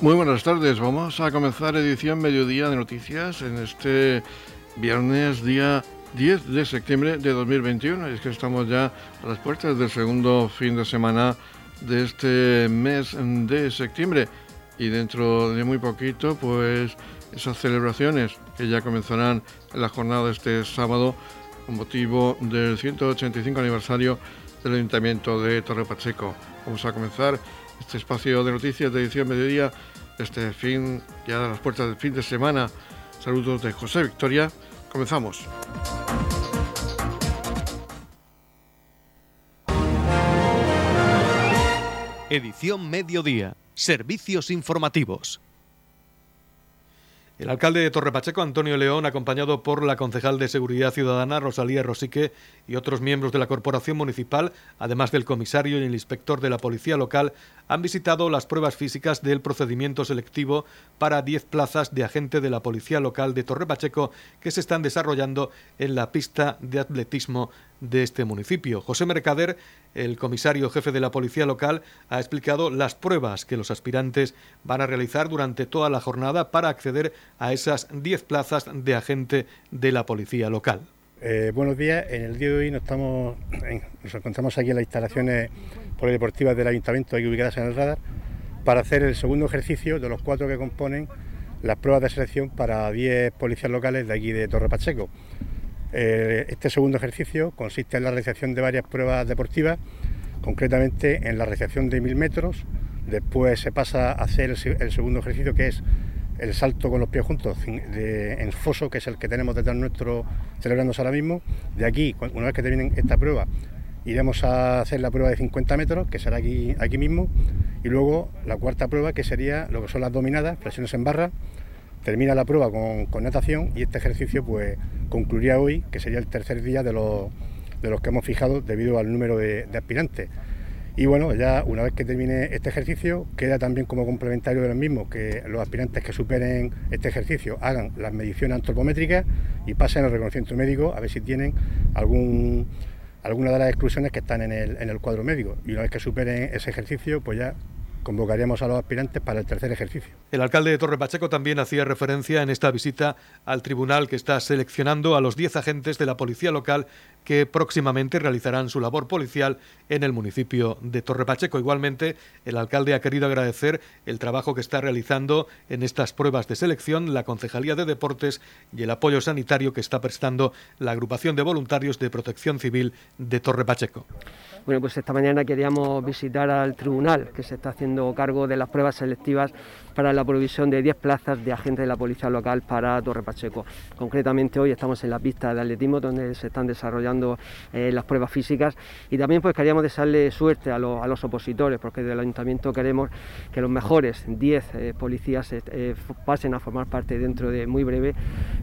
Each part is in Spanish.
Muy buenas tardes, vamos a comenzar edición mediodía de noticias en este viernes día 10 de septiembre de 2021. Es que estamos ya a las puertas del segundo fin de semana de este mes de septiembre y dentro de muy poquito pues esas celebraciones que ya comenzarán en la jornada este sábado con motivo del 185 aniversario del Ayuntamiento de Torre Pacheco. Vamos a comenzar este espacio de noticias de edición mediodía, este fin, ya a las puertas del fin de semana. Saludos de José Victoria. Comenzamos. Edición Mediodía. Servicios informativos. El alcalde de Torrepacheco, Antonio León, acompañado por la concejal de Seguridad Ciudadana, Rosalía Rosique, y otros miembros de la Corporación Municipal, además del comisario y el inspector de la Policía Local, han visitado las pruebas físicas del procedimiento selectivo para 10 plazas de agente de la Policía Local de Torrepacheco que se están desarrollando en la pista de atletismo de este municipio. José Mercader, el comisario jefe de la Policía Local, ha explicado las pruebas que los aspirantes van a realizar durante toda la jornada para acceder a esas 10 plazas de agente de la Policía Local. Eh, buenos días, en el día de hoy nos, estamos, nos encontramos aquí en las instalaciones polideportivas del Ayuntamiento, aquí ubicadas en el radar, para hacer el segundo ejercicio de los cuatro que componen las pruebas de selección para 10 policías locales de aquí de Torre Pacheco. Eh, este segundo ejercicio consiste en la realización de varias pruebas deportivas, concretamente en la realización de mil metros, después se pasa a hacer el, segundo ejercicio que es el salto con los pies juntos en foso, que es el que tenemos detrás nuestro celebrándose ahora mismo. De aquí, una vez que terminen esta prueba, iremos a hacer la prueba de 50 metros, que será aquí, aquí mismo, y luego la cuarta prueba, que sería lo que son las dominadas, presiones en barra, termina la prueba con, natación y este ejercicio pues concluiría hoy, que sería el tercer día de los, de los que hemos fijado debido al número de, aspirantes. Y bueno, ya una vez que termine este ejercicio, queda también como complementario de los mismos que los aspirantes que superen este ejercicio hagan las mediciones antropométricas y pasen al reconocimiento médico a ver si tienen algún, alguna de las exclusiones que están en el, en el cuadro médico. Y una vez que superen ese ejercicio, pues ya convocaríamos a los aspirantes para el tercer ejercicio. El alcalde de Torre Pacheco también hacía referencia en esta visita al tribunal que está seleccionando a los 10 agentes de la policía local que próximamente realizarán su labor policial en el municipio de Torre Pacheco. Igualmente, el alcalde ha querido agradecer el trabajo que está realizando en estas pruebas de selección la Concejalía de Deportes y el apoyo sanitario que está prestando la agrupación de voluntarios de protección civil de Torre Pacheco. Bueno, pues esta mañana queríamos visitar al tribunal que se está haciendo cargo de las pruebas selectivas para la provisión de 10 plazas de agentes de la policía local para Torre Pacheco. Concretamente hoy estamos en la pista de atletismo donde se están desarrollando eh, las pruebas físicas y también pues queríamos desearle suerte a, los opositores porque del ayuntamiento queremos que los mejores 10 eh, policías eh, pasen a formar parte dentro de muy breve,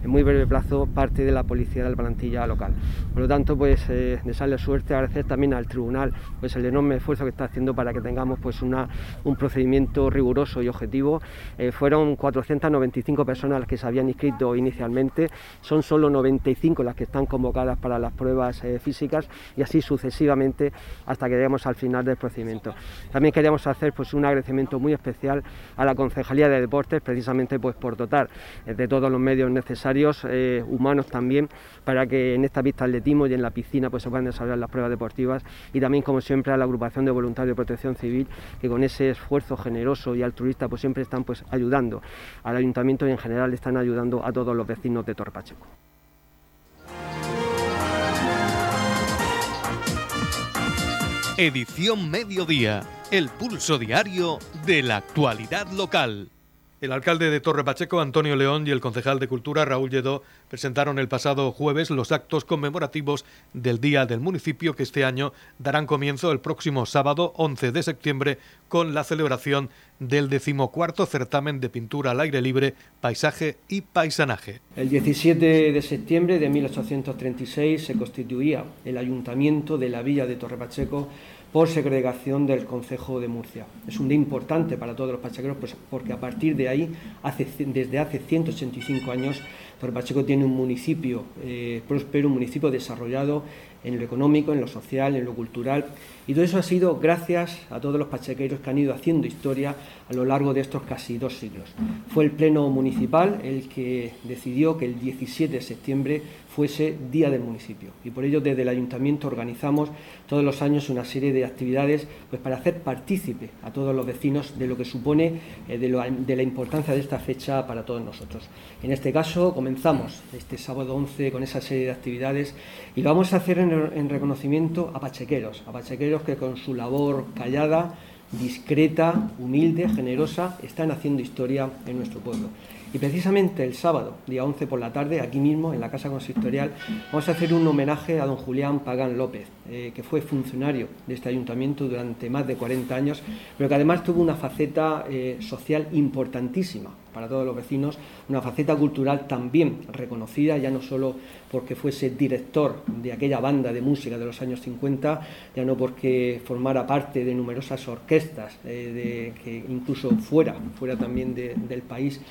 en muy breve plazo, parte de la policía de la plantilla local. Por lo tanto, pues desearle suerte, agradecer también al tribunal pues el enorme esfuerzo que está haciendo para que tengamos pues una, un procedimiento riguroso y objetivo eh, fueron 495 personas las que se habían inscrito inicialmente, son solo 95 las que están convocadas para las pruebas eh, físicas y así sucesivamente hasta que lleguemos al final del procedimiento. También queríamos hacer pues, un agradecimiento muy especial a la Concejalía de Deportes, precisamente pues, por dotar eh, de todos los medios necesarios, humanos también, para que en esta pista atletismo y en la piscina pues, se puedan desarrollar las pruebas deportivas y también, como siempre, a la agrupación de voluntarios de protección civil, que con ese esfuerzo generoso y altruista pues, siempre están pues ayudando al ayuntamiento y en general están ayudando a todos los vecinos de Torpacheco. Edición Mediodía, el pulso diario de la actualidad local. El alcalde de Torre Pacheco, Antonio León, y el concejal de Cultura, Raúl Lledó, presentaron el pasado jueves los actos conmemorativos del Día del Municipio que este año darán comienzo el próximo sábado 11 de septiembre con la celebración del decimocuarto certamen de pintura al aire libre, paisaje y paisanaje. El 17 de septiembre de 1836 se constituía el Ayuntamiento de la Villa de Torre Pacheco por segregación del Concejo de Murcia. Es un día importante para todos los pachequeros pues, porque a partir de ahí, desde hace 185 años, Torre Pacheco tiene un municipio eh, próspero, un municipio desarrollado en lo económico, en lo social, en lo cultural. Y todo eso ha sido gracias a todos los pachequeros que han ido haciendo historia a lo largo de estos casi dos siglos. Fue el Pleno Municipal el que decidió que el 17 de septiembre fuese Día del Municipio. Y por ello desde el Ayuntamiento organizamos todos los años una serie de actividades pues, para hacer partícipe a todos los vecinos de lo que supone eh, de, la importancia de esta fecha para todos nosotros. En este caso comenzamos este sábado 11 con esa serie de actividades y vamos a hacer en, en reconocimiento a pachequeros, a pachequeros que con su labor callada, discreta, humilde, generosa, están haciendo historia en nuestro pueblo. Y precisamente el sábado, día 11 por la tarde, aquí mismo en la Casa Consistorial, vamos a hacer un homenaje a don Julián Pagán López, eh, que fue funcionario de este ayuntamiento durante más de 40 años, pero que además tuvo una faceta eh, social importantísima para todos los vecinos, una faceta cultural también reconocida, ya no solo porque fuese director de aquella banda de música de los años 50, ya no porque formara parte de numerosas orquestas, eh, que incluso fuera, fuera también del país,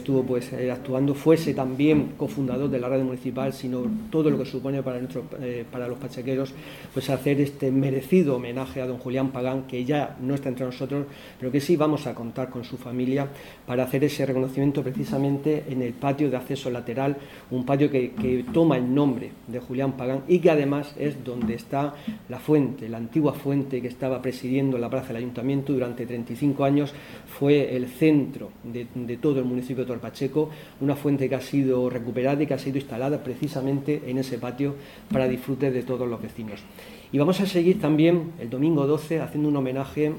estuvo pues eh, actuando, fuese también cofundador de la radio municipal, sino todo lo que supone para, nuestro, eh, para los pachequeros, pues hacer este merecido homenaje a don Julián Pagán, que ya no está entre nosotros, pero que sí vamos a contar con su familia para hacer ese reconocimiento precisamente en el patio de acceso lateral, un patio que, toma el nombre de Julián Pagán y que además es donde está la fuente, la antigua fuente que estaba presidiendo la plaza del ayuntamiento durante 35 años, fue el centro de, de todo el municipio de Torpacheco, una fuente que ha sido recuperada y que ha sido instalada precisamente en ese patio para disfrute de todos los vecinos. Y vamos a seguir también el domingo 12 haciendo un homenaje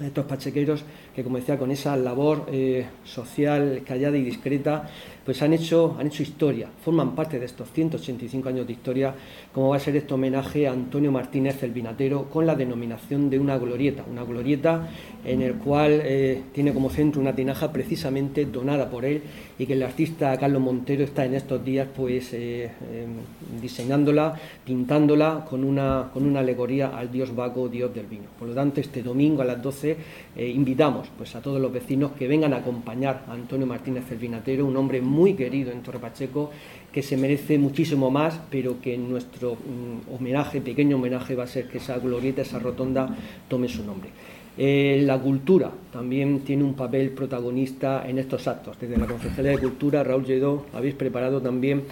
a estos pachequeros que, como decía, con esa labor eh, social callada y discreta, pues han hecho, han hecho historia, forman parte de estos 185 años de historia, como va a ser este homenaje a Antonio Martínez el Vinatero con la denominación de una glorieta, una glorieta en el cual eh, tiene como centro una tinaja precisamente donada por él y que el artista Carlos Montero está en estos días pues eh, em, diseñándola, pintándola con una, con una alegoría al dios Baco, dios del vino. Por lo tanto, este domingo a las 12 invitamos pues, a todos los vecinos que vengan a acompañar a Antonio Martínez el Vinatero, un hombre muy querido en Torre Pacheco, que se merece muchísimo más, pero que nuestro mm, homenaje, pequeño homenaje, va a ser que esa glorieta, esa rotonda, tome su nombre. Eh, la cultura también tiene un papel protagonista en estos actos. Desde la Concejalía de Cultura, Raúl Lledó, habéis preparado también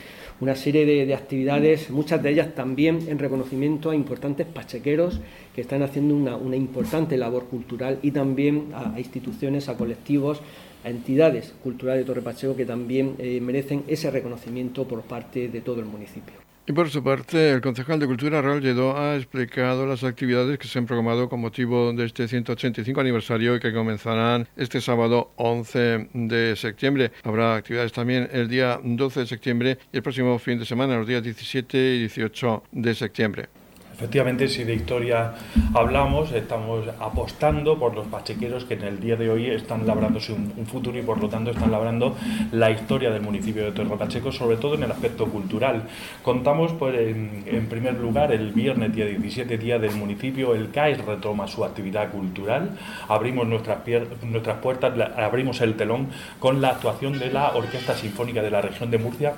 una serie de, actividades, muchas de ellas también en reconocimiento a importantes pachequeros que están haciendo una, importante labor cultural y también a, instituciones, a colectivos, a entidades culturales de Torre Pacheco que también eh, merecen ese reconocimiento por parte de todo el municipio. Y por su parte, el concejal de Cultura, Raúl Lledó, ha explicado las actividades que se han programado con motivo de este 185 aniversario y que comenzarán este sábado 11 de septiembre. Habrá actividades también el día 12 de septiembre y el próximo fin de semana, los días 17 y 18 de septiembre. Efectivamente, si de historia hablamos, estamos apostando por los pachequeros que en el día de hoy están labrándose un, futuro y por lo tanto están labrando la historia del municipio de Torre Pacheco, sobre todo en el aspecto cultural. Contamos, pues, en, primer lugar, el viernes día 17, día del municipio, el CAES retoma su actividad cultural, abrimos nuestras, nuestras puertas, abrimos el telón con la actuación de la Orquesta Sinfónica de la región de Murcia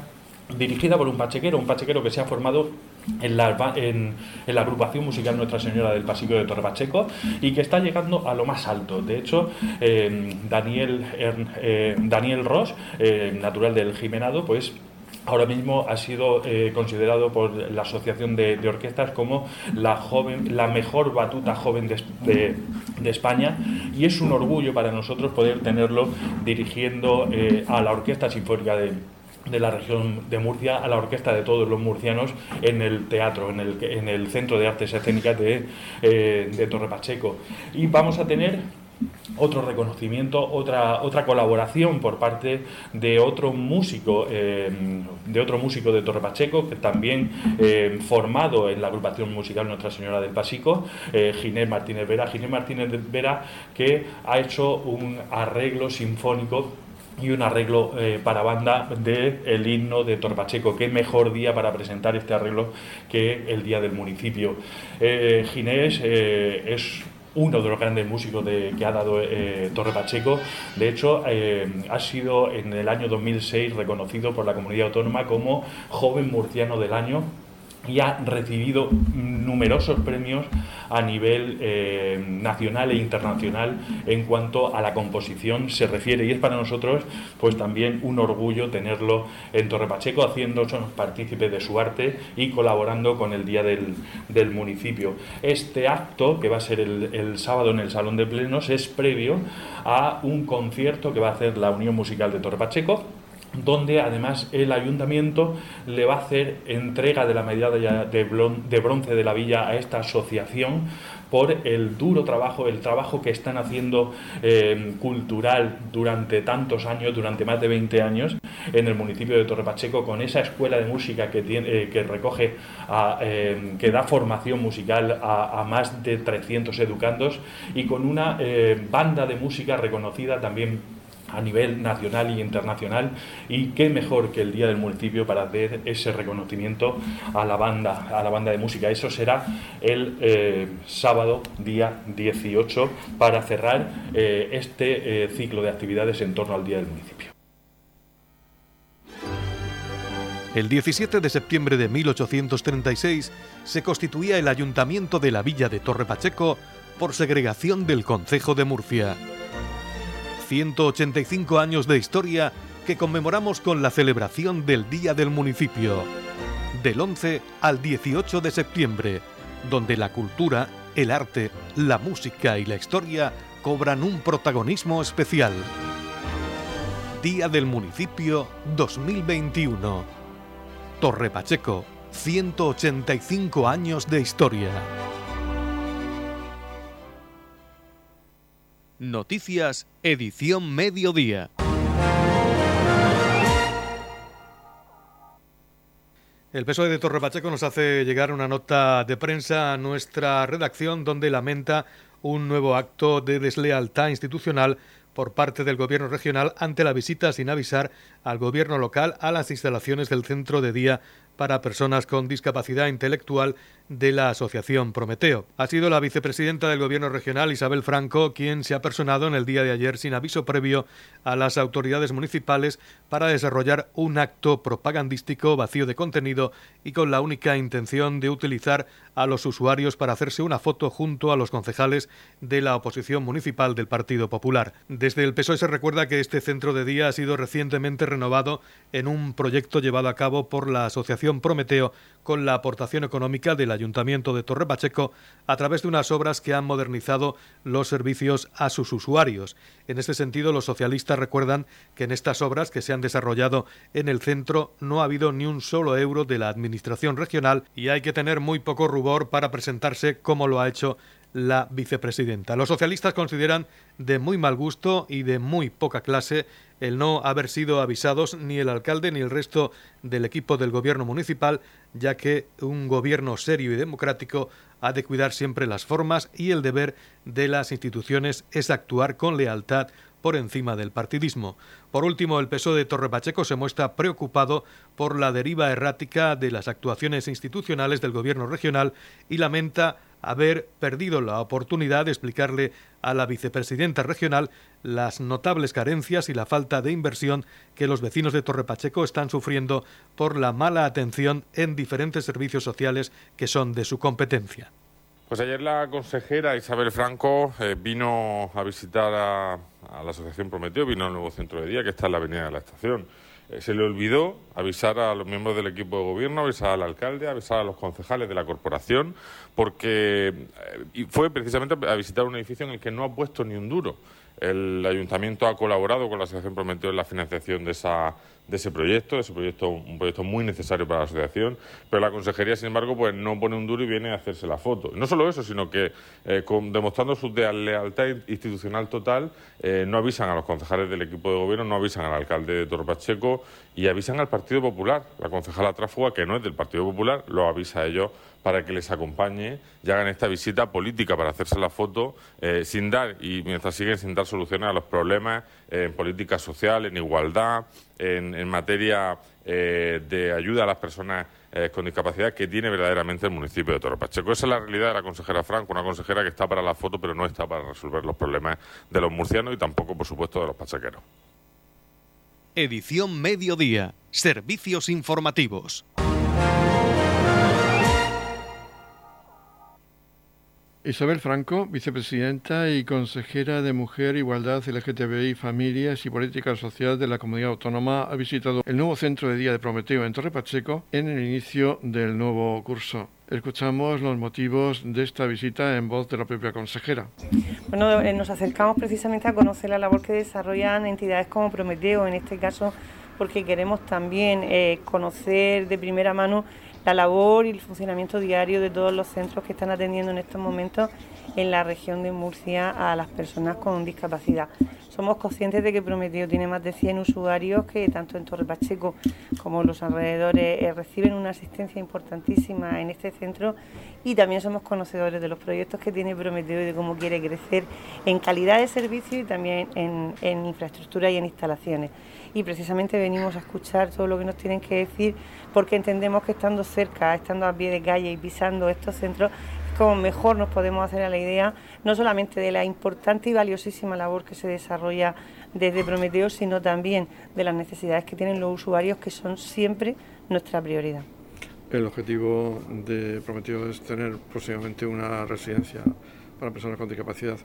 dirigida por un pachequero, un pachequero que se ha formado en la, agrupación musical Nuestra Señora del Pasillo de Torre Pacheco y que está llegando a lo más alto. De hecho, eh, Daniel, eh, Daniel Ross, eh, natural del Jimenado, pues ahora mismo ha sido considerado por la Asociación de, Orquestas como la, joven, la mejor batuta joven de, de, España y es un orgullo para nosotros poder tenerlo dirigiendo a la Orquesta Sinfónica de, de la región de Murcia a la orquesta de todos los murcianos en el teatro, en el, en el Centro de Artes Escénicas de, eh, de Torre Pacheco. Y vamos a tener otro reconocimiento, otra, otra colaboración por parte de otro músico, eh, de otro músico de Torre Pacheco, que también eh, formado en la agrupación musical Nuestra Señora del Pasico, Ginés Martínez Vera. Ginés Martínez Vera que ha hecho un arreglo sinfónico y un arreglo eh, para banda del el himno de Torpacheco. Qué mejor día para presentar este arreglo que el día del municipio. Eh, Ginés eh, es uno de los grandes músicos que ha dado Torre Pacheco. De hecho, ha sido en el año 2006 reconocido por la comunidad autónoma como joven murciano del año y ha recibido numerosos premios a nivel eh, nacional e internacional en cuanto a la composición se refiere y es para nosotros pues también un orgullo tenerlo en Torre Pacheco haciéndonos partícipe de su arte y colaborando con el Día del, Municipio. Este acto, que va a ser el, el sábado en el Salón de Plenos, es previo a un concierto que va a hacer la Unión Musical de Torre Pacheco donde además el ayuntamiento le va a hacer entrega de la medalla de bronce de la villa a esta asociación por el duro trabajo, el trabajo que están haciendo eh, cultural durante tantos años, durante más de 20 años en el municipio de Torre Pacheco, con esa escuela de música que, tiene, eh, que recoge, eh, que da formación musical a, más de 300 educandos y con una banda de música reconocida también a nivel nacional y internacional y qué mejor que el día del municipio para hacer ese reconocimiento a la banda a la banda de música eso será el eh, sábado día 18 para cerrar eh, este eh, ciclo de actividades en torno al día del municipio el 17 de septiembre de 1836 se constituía el ayuntamiento de la villa de Torre Pacheco por segregación del Concejo de Murcia. 185 años de historia que conmemoramos con la celebración del Día del Municipio, del 11 al 18 de septiembre, donde la cultura, el arte, la música y la historia cobran un protagonismo especial. Día del Municipio 2021. Torre Pacheco, 185 años de historia. Noticias, edición mediodía. El PSOE de Torre Pacheco nos hace llegar una nota de prensa a nuestra redacción donde lamenta un nuevo acto de deslealtad institucional por parte del Gobierno regional ante la visita sin avisar al Gobierno local a las instalaciones del centro de día para personas con discapacidad intelectual de la Asociación Prometeo. Ha sido la vicepresidenta del Gobierno regional, Isabel Franco, quien se ha personado en el día de ayer sin aviso previo a las autoridades municipales para desarrollar un acto propagandístico vacío de contenido y con la única intención de utilizar a los usuarios para hacerse una foto junto a los concejales de la oposición municipal del Partido Popular. Desde el PSOE se recuerda que este centro de día ha sido recientemente renovado en un proyecto llevado a cabo por la Asociación Prometeo con la aportación económica del Ayuntamiento de Torre Pacheco a través de unas obras que han modernizado los servicios a sus usuarios. En este sentido, los socialistas recuerdan que en estas obras que se han desarrollado en el centro no ha habido ni un solo euro de la Administración regional y hay que tener muy poco rubor para presentarse como lo ha hecho la vicepresidenta. Los socialistas consideran de muy mal gusto y de muy poca clase el no haber sido avisados ni el alcalde ni el resto del equipo del gobierno municipal, ya que un gobierno serio y democrático ha de cuidar siempre las formas y el deber de las instituciones es actuar con lealtad por encima del partidismo. Por último, el PSOE de Torre Pacheco se muestra preocupado por la deriva errática de las actuaciones institucionales del gobierno regional y lamenta haber perdido la oportunidad de explicarle a la vicepresidenta regional las notables carencias y la falta de inversión que los vecinos de Torre Pacheco están sufriendo por la mala atención en diferentes servicios sociales que son de su competencia. Pues ayer la consejera Isabel Franco eh, vino a visitar a, a la Asociación Prometeo, vino al nuevo centro de día que está en la avenida de la estación. Eh, se le olvidó avisar a los miembros del equipo de gobierno, avisar al alcalde, avisar a los concejales de la corporación, porque eh, fue precisamente a visitar un edificio en el que no ha puesto ni un duro. El ayuntamiento ha colaborado con la Asociación Prometeo en la financiación de esa de ese proyecto, ese proyecto, un proyecto muy necesario para la asociación, pero la consejería, sin embargo, pues no pone un duro y viene a hacerse la foto. No solo eso, sino que eh, demostrando su lealtad institucional total, eh, no avisan a los concejales del equipo de gobierno, no avisan al alcalde de Torpacheco y avisan al Partido Popular. La concejala Tráfuga, que no es del Partido Popular, lo avisa a ellos para que les acompañe y hagan esta visita política para hacerse la foto eh, sin dar, y mientras siguen sin dar soluciones a los problemas en política social, en igualdad, en, materia eh, de ayuda a las personas eh, con discapacidad que tiene verdaderamente el municipio de Toro Pacheco. Esa es la realidad de la consejera Franco, una consejera que está para la foto pero no está para resolver los problemas de los murcianos y tampoco, por supuesto, de los pachequeros. Edición Mediodía. Servicios informativos. Isabel Franco, vicepresidenta y consejera de Mujer, Igualdad, LGTBI, Familias y Política Social de la Comunidad Autónoma, ha visitado el nuevo centro de día de Prometeo en Torre Pacheco en el inicio del nuevo curso. Escuchamos los motivos de esta visita en voz de la propia consejera. Bueno, eh, nos acercamos precisamente a conocer la labor que desarrollan entidades como Prometeo, en este caso porque queremos también eh, conocer de primera mano la labor y el funcionamiento diario de todos los centros que están atendiendo en estos momentos en la región de Murcia a las personas con discapacidad. Somos conscientes de que Prometeo tiene más de 100 usuarios que tanto en Torre Pacheco como los alrededores eh, reciben una asistencia importantísima en este centro y también somos conocedores de los proyectos que tiene Prometeo y de cómo quiere crecer en calidad de servicio y también en, en infraestructura y en instalaciones. Y precisamente venimos a escuchar todo lo que nos tienen que decir porque entendemos que estando cerca, estando a pie de calle y pisando estos centros, como mejor nos podemos hacer a la idea no solamente de la importante y valiosísima labor que se desarrolla desde Prometeo, sino también de las necesidades que tienen los usuarios, que son siempre nuestra prioridad. El objetivo de Prometeo es tener próximamente una residencia para personas con discapacidad.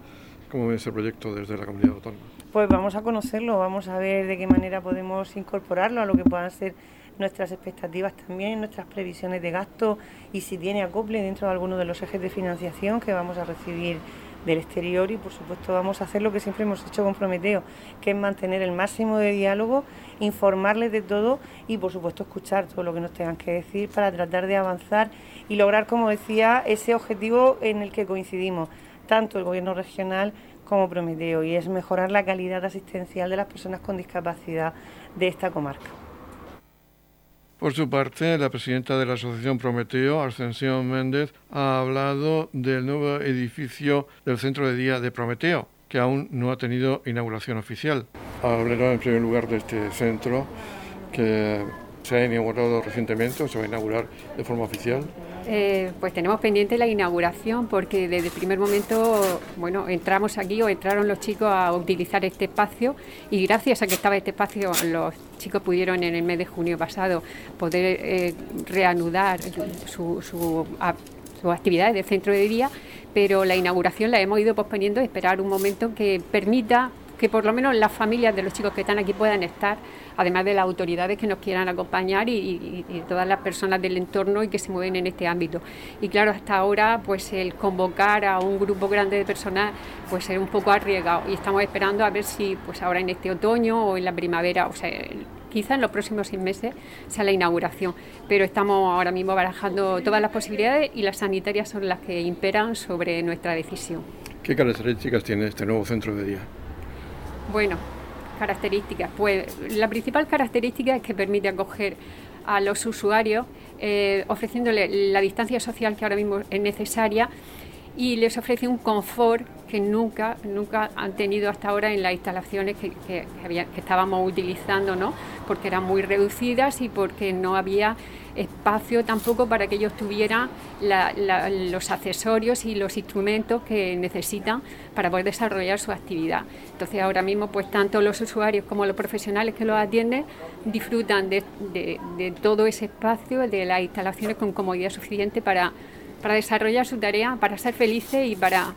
¿Cómo es ese proyecto desde la comunidad autónoma? Pues vamos a conocerlo, vamos a ver de qué manera podemos incorporarlo a lo que puedan ser nuestras expectativas también, nuestras previsiones de gasto y si tiene acople dentro de alguno de los ejes de financiación que vamos a recibir del exterior y por supuesto vamos a hacer lo que siempre hemos hecho con Prometeo, que es mantener el máximo de diálogo, informarles de todo y por supuesto escuchar todo lo que nos tengan que decir para tratar de avanzar y lograr, como decía, ese objetivo en el que coincidimos, tanto el gobierno regional como Prometeo, y es mejorar la calidad asistencial de las personas con discapacidad de esta comarca. Por su parte, la presidenta de la Asociación Prometeo, Ascensión Méndez, ha hablado del nuevo edificio del Centro de Día de Prometeo, que aún no ha tenido inauguración oficial. Hablará en primer lugar de este centro que se ha inaugurado recientemente o se va a inaugurar de forma oficial. Eh, pues tenemos pendiente la inauguración porque desde el primer momento, bueno, entramos aquí o entraron los chicos a utilizar este espacio y gracias a que estaba este espacio los chicos pudieron en el mes de junio pasado poder eh, reanudar su, su, sus actividades de centro de día, pero la inauguración la hemos ido posponiendo, esperar un momento que permita que por lo menos las familias de los chicos que están aquí puedan estar, además de las autoridades que nos quieran acompañar y, todas las personas del entorno y que se mueven en este ámbito. Y claro, hasta ahora, pues el convocar a un grupo grande de personas, pues es un poco arriesgado y estamos esperando a ver si, pues ahora en este otoño o en la primavera, o sea, quizá en los próximos seis meses sea la inauguración, pero estamos ahora mismo barajando todas las posibilidades y las sanitarias son las que imperan sobre nuestra decisión. ¿Qué características tiene este nuevo centro de día? Bueno, características. Pues la principal característica es que permite acoger a los usuarios eh, ofreciéndole la distancia social que ahora mismo es necesaria y les ofrece un confort que nunca, nunca han tenido hasta ahora en las instalaciones que, que, estábamos utilizando, ¿no? porque eran muy reducidas y porque no había espacio tampoco para que ellos tuvieran los accesorios y los instrumentos que necesitan para poder desarrollar su actividad. Entonces ahora mismo pues tanto los usuarios como los profesionales que los atienden disfrutan de, todo ese espacio, de las instalaciones con comodidad suficiente para desarrollar su tarea, para ser felices y para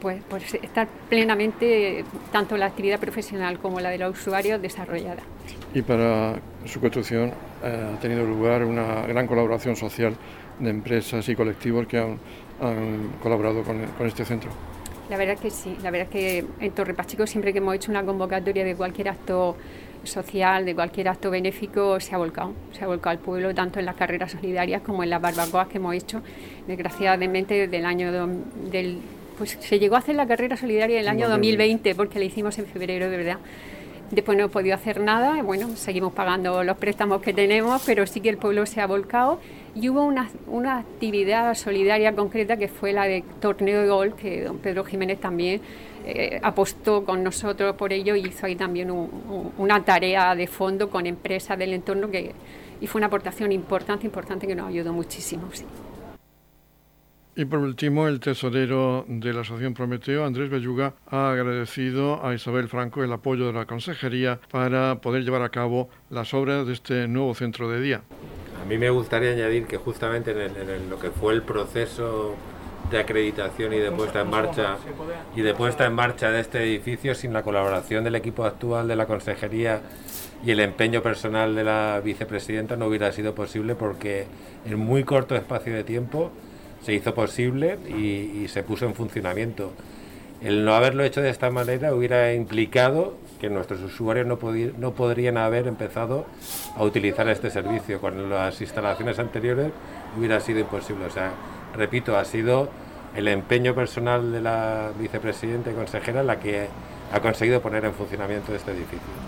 pues, pues estar plenamente tanto la actividad profesional como la de los usuarios desarrollada. Y para su construcción eh, ha tenido lugar una gran colaboración social de empresas y colectivos que han, colaborado con, con, este centro. La verdad que sí, la verdad que en Torre Pacheco siempre que hemos hecho una convocatoria de cualquier acto social, de cualquier acto benéfico, se ha volcado, se ha volcado al pueblo, tanto en las carreras solidarias como en las barbacoas que hemos hecho, desgraciadamente desde el año del pues se llegó a hacer la carrera solidaria en el año 2020 porque la hicimos en febrero, de verdad. Después no he podido hacer nada, bueno, seguimos pagando los préstamos que tenemos, pero sí que el pueblo se ha volcado y hubo una, una actividad solidaria concreta que fue la de torneo de gol, que don Pedro Jiménez también eh, apostó con nosotros por ello y hizo ahí también una tarea de fondo con empresas del entorno que, y fue una aportación importante, importante que nos ayudó muchísimo. Sí. Y por último, el tesorero de la Asociación Prometeo, Andrés Belluga, ha agradecido a Isabel Franco el apoyo de la Consejería para poder llevar a cabo las obras de este nuevo centro de día. A mí me gustaría añadir que justamente en, lo que fue el proceso de acreditación y de puesta en marcha y de puesta en marcha de este edificio sin la colaboración del equipo actual de la consejería y el empeño personal de la vicepresidenta no hubiera sido posible porque en muy corto espacio de tiempo se hizo posible y, se puso en funcionamiento. El no haberlo hecho de esta manera hubiera implicado que nuestros usuarios no, no podrían haber empezado a utilizar este servicio. Con las instalaciones anteriores hubiera sido imposible. O sea, repito, ha sido el empeño personal de la vicepresidenta y consejera la que ha conseguido poner en funcionamiento este edificio.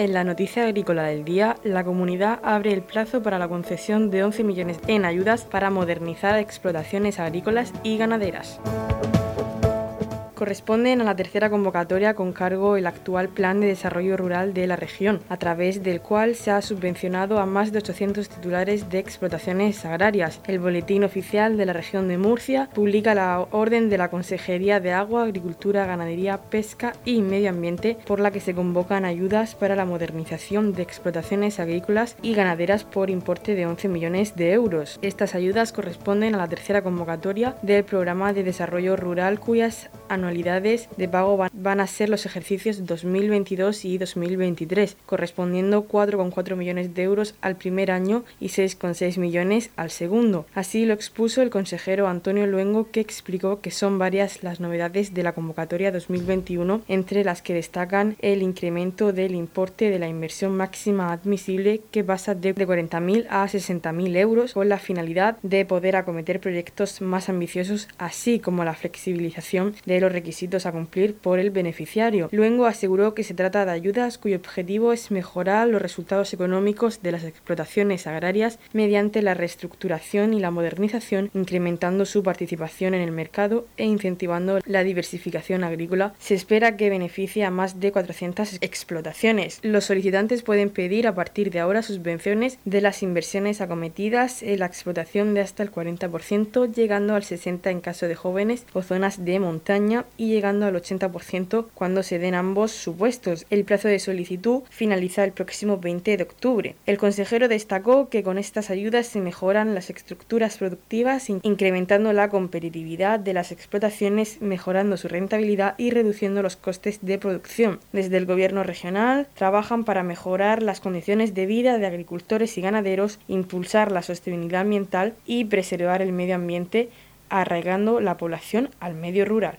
En la noticia agrícola del día, la comunidad abre el plazo para la concesión de 11 millones en ayudas para modernizar explotaciones agrícolas y ganaderas corresponden a la tercera convocatoria con cargo el actual Plan de Desarrollo Rural de la región, a través del cual se ha subvencionado a más de 800 titulares de explotaciones agrarias. El Boletín Oficial de la región de Murcia publica la orden de la Consejería de Agua, Agricultura, Ganadería, Pesca y Medio Ambiente por la que se convocan ayudas para la modernización de explotaciones agrícolas y ganaderas por importe de 11 millones de euros. Estas ayudas corresponden a la tercera convocatoria del Programa de Desarrollo Rural cuyas anualidades de pago van a ser los ejercicios 2022 y 2023, correspondiendo 4,4 millones de euros al primer año y 6,6 millones al segundo. Así lo expuso el consejero Antonio Luengo, que explicó que son varias las novedades de la convocatoria 2021, entre las que destacan el incremento del importe de la inversión máxima admisible que pasa de 40.000 a 60.000 euros con la finalidad de poder acometer proyectos más ambiciosos, así como la flexibilización de los requisitos a cumplir por el beneficiario. Luego aseguró que se trata de ayudas cuyo objetivo es mejorar los resultados económicos de las explotaciones agrarias mediante la reestructuración y la modernización, incrementando su participación en el mercado e incentivando la diversificación agrícola. Se espera que beneficie a más de 400 explotaciones. Los solicitantes pueden pedir a partir de ahora subvenciones de las inversiones acometidas en la explotación de hasta el 40%, llegando al 60% en caso de jóvenes o zonas de montaña y llegando al 80% cuando se den ambos supuestos. El plazo de solicitud finaliza el próximo 20 de octubre. El consejero destacó que con estas ayudas se mejoran las estructuras productivas, incrementando la competitividad de las explotaciones, mejorando su rentabilidad y reduciendo los costes de producción. Desde el gobierno regional trabajan para mejorar las condiciones de vida de agricultores y ganaderos, impulsar la sostenibilidad ambiental y preservar el medio ambiente arraigando la población al medio rural.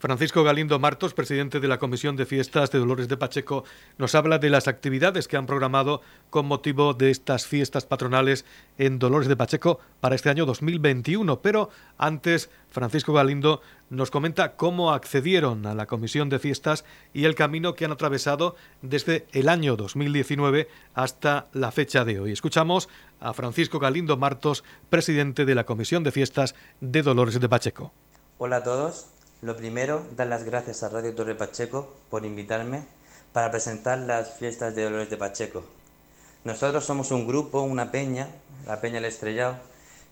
Francisco Galindo Martos, presidente de la Comisión de Fiestas de Dolores de Pacheco, nos habla de las actividades que han programado con motivo de estas fiestas patronales en Dolores de Pacheco para este año 2021. Pero antes, Francisco Galindo nos comenta cómo accedieron a la Comisión de Fiestas y el camino que han atravesado desde el año 2019 hasta la fecha de hoy. Escuchamos a Francisco Galindo Martos, presidente de la Comisión de Fiestas de Dolores de Pacheco. Hola a todos. Lo primero, dar las gracias a Radio Torre Pacheco por invitarme para presentar las fiestas de Dolores de Pacheco. Nosotros somos un grupo, una peña, la Peña El Estrellado,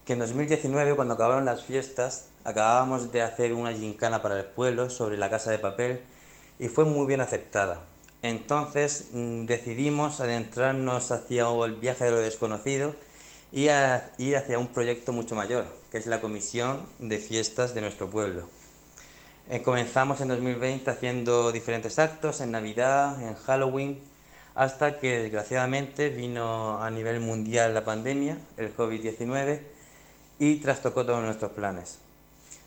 que en 2019, cuando acabaron las fiestas, acabábamos de hacer una gincana para el pueblo sobre la casa de papel y fue muy bien aceptada. Entonces mm, decidimos adentrarnos hacia el viaje de lo desconocido y ir hacia un proyecto mucho mayor, que es la comisión de fiestas de nuestro pueblo. Eh, comenzamos en 2020 haciendo diferentes actos en Navidad, en Halloween, hasta que desgraciadamente vino a nivel mundial la pandemia, el COVID-19, y trastocó todos nuestros planes.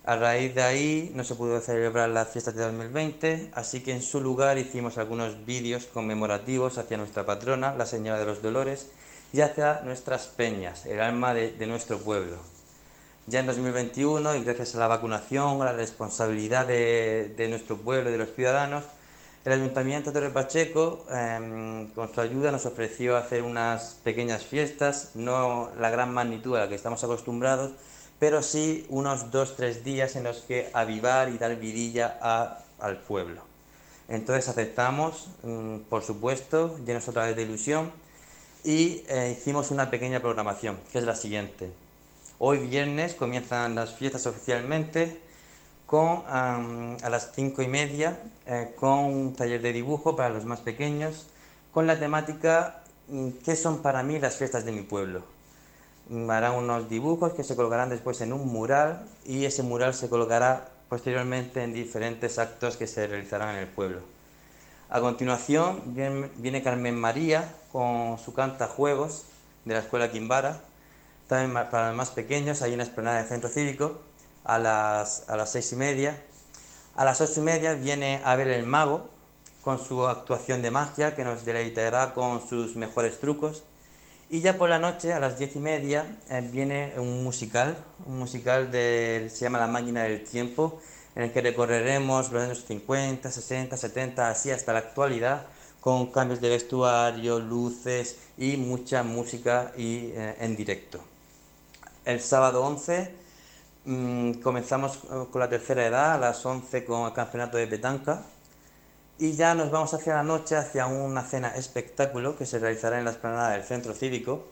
A raíz de ahí no se pudo celebrar las fiestas de 2020, así que en su lugar hicimos algunos vídeos conmemorativos hacia nuestra patrona, la Señora de los Dolores, y hacia nuestras peñas, el alma de, nuestro pueblo. Ya en 2021, y gracias a la vacunación, a la responsabilidad de, de nuestro pueblo y de los ciudadanos, el Ayuntamiento de Torre Pacheco, em, con su ayuda, nos ofreció hacer unas pequeñas fiestas, no la gran magnitud a la que estamos acostumbrados, pero sí unos dos, tres días en los que avivar y dar vidilla al pueblo. Entonces aceptamos, mm, por supuesto, llenos otra vez de ilusión, y eh, hicimos una pequeña programación, que es la siguiente. Hoy viernes comienzan las fiestas oficialmente con, a las cinco y media eh, con un taller de dibujo para los más pequeños con la temática mm, ¿Qué son para mí las fiestas de mi pueblo? Mm, harán unos dibujos que se colocarán después en un mural y ese mural se colocará posteriormente en diferentes actos que se realizarán en el pueblo. A continuación viene, Carmen María con su canta Juegos de la Escuela Quimbara, también para los más pequeños, hay una explanada del centro cívico a las, a las seis y media. A las ocho y media viene Abel el Mago con su actuación de magia que nos deleitará con sus mejores trucos. Y ya por la noche, a las diez y media, eh, viene un musical, un musical de, se llama La Máquina del Tiempo, en el que recorreremos los años 50, 60, 70, así hasta la actualidad, con cambios de vestuario, luces y mucha música y, eh, en directo. El sábado 11 Mm, comenzamos eh, con la tercera edad, a las 11 con el campeonato de petanca. Y ya nos vamos hacia la noche, hacia una cena espectáculo que se realizará en la esplanada del centro cívico.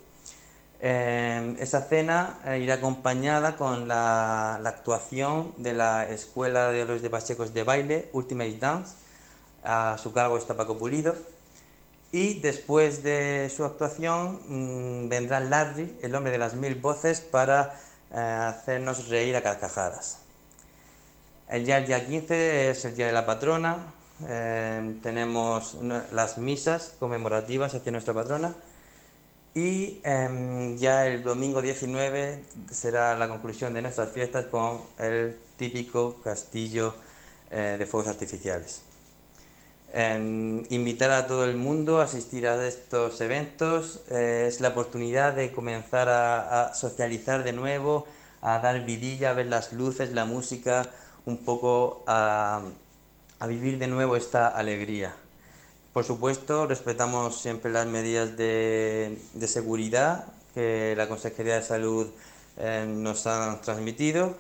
Eh, esa cena eh, irá acompañada con la, actuación de la Escuela de los de Pachecos de Baile, Ultimate Dance. A su cargo está Paco Pulido. Y después de su actuación mm, vendrá Larry, el hombre de las mil voces, para eh, hacernos reír a carcajadas. El día, el día 15 es el Día de la Patrona, eh, tenemos las misas conmemorativas hacia nuestra patrona y em, ya el domingo 19 será la conclusión de nuestras fiestas con el típico castillo eh, de fuegos artificiales. Invitar a todo el mundo a asistir a estos eventos eh, es la oportunidad de comenzar a, socializar de nuevo, a dar vidilla, a ver las luces, la música, un poco a, vivir de nuevo esta alegría. Por supuesto, respetamos siempre las medidas de, seguridad que la Consejería de Salud eh, nos ha transmitido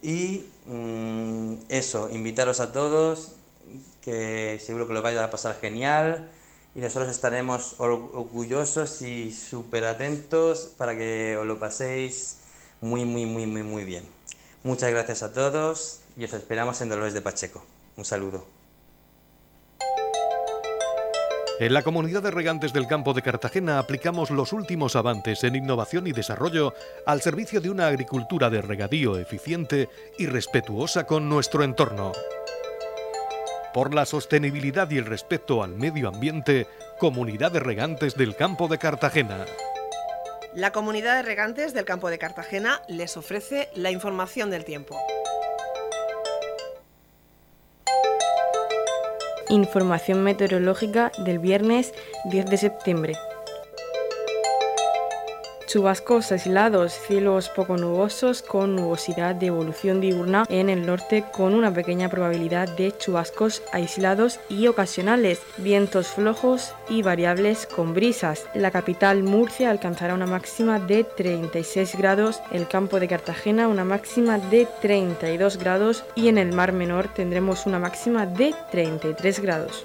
y mm, eso, invitaros a todos que seguro que lo vaya a pasar genial y nosotros estaremos orgullosos y súper atentos para que os lo paséis muy, muy, muy, muy, muy bien. Muchas gracias a todos y os esperamos en Dolores de Pacheco. Un saludo. En la comunidad de regantes del campo de Cartagena aplicamos los últimos avances en innovación y desarrollo al servicio de una agricultura de regadío eficiente y respetuosa con nuestro entorno por la sostenibilidad y el respeto al medio ambiente, Comunidad de Regantes del Campo de Cartagena. La Comunidad de Regantes del Campo de Cartagena les ofrece la información del tiempo. Información meteorológica del viernes 10 de septiembre. Chubascos aislados, cielos poco nubosos con nubosidad de evolución diurna en el norte con una pequeña probabilidad de chubascos aislados y ocasionales, vientos flojos y variables con brisas. La capital Murcia alcanzará una máxima de 36 grados, el campo de Cartagena una máxima de 32 grados y en el Mar Menor tendremos una máxima de 33 grados.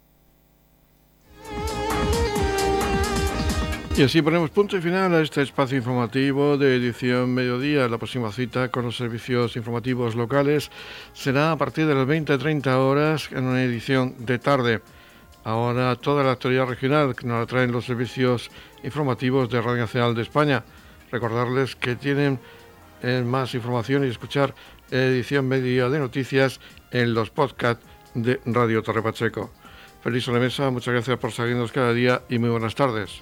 Y así ponemos punto y final a este espacio informativo de edición mediodía. La próxima cita con los servicios informativos locales será a partir de las 20-30 horas en una edición de tarde. ahora toda la actualidad regional que nos la traen los servicios informativos de Radio Nacional de España. Recordarles que tienen eh, más información y escuchar edición media de noticias en los podcasts de Radio Torre Pacheco. Feliz sobremesa, muchas gracias por seguirnos cada día y muy buenas tardes.